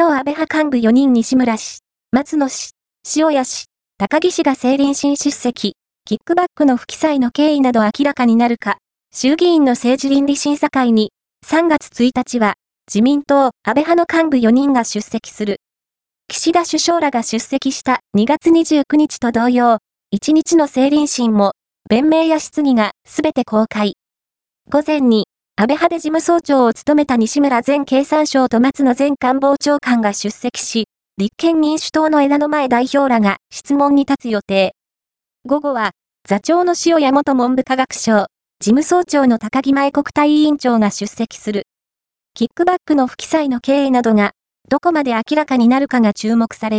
表安倍派幹部4人西村氏、松野氏、塩谷氏、高木氏が政倫審出席、キックバックの不記載の経緯など明らかになるか、衆議院の政治倫理審査会に、3月1日は、自民党、安倍派の幹部4人が出席する。岸田首相らが出席した2月29日と同様、1日の政倫審も、弁明や質疑がすべて公開。午前に、安倍派で事務総長を務めた西村前経産省と松野前官房長官が出席し、立憲民主党の枝野前代表らが質問に立つ予定。午後は、座長の塩谷元文部科学省、事務総長の高木前国対委員長が出席する。キックバックの不記載の経緯などが、どこまで明らかになるかが注目される。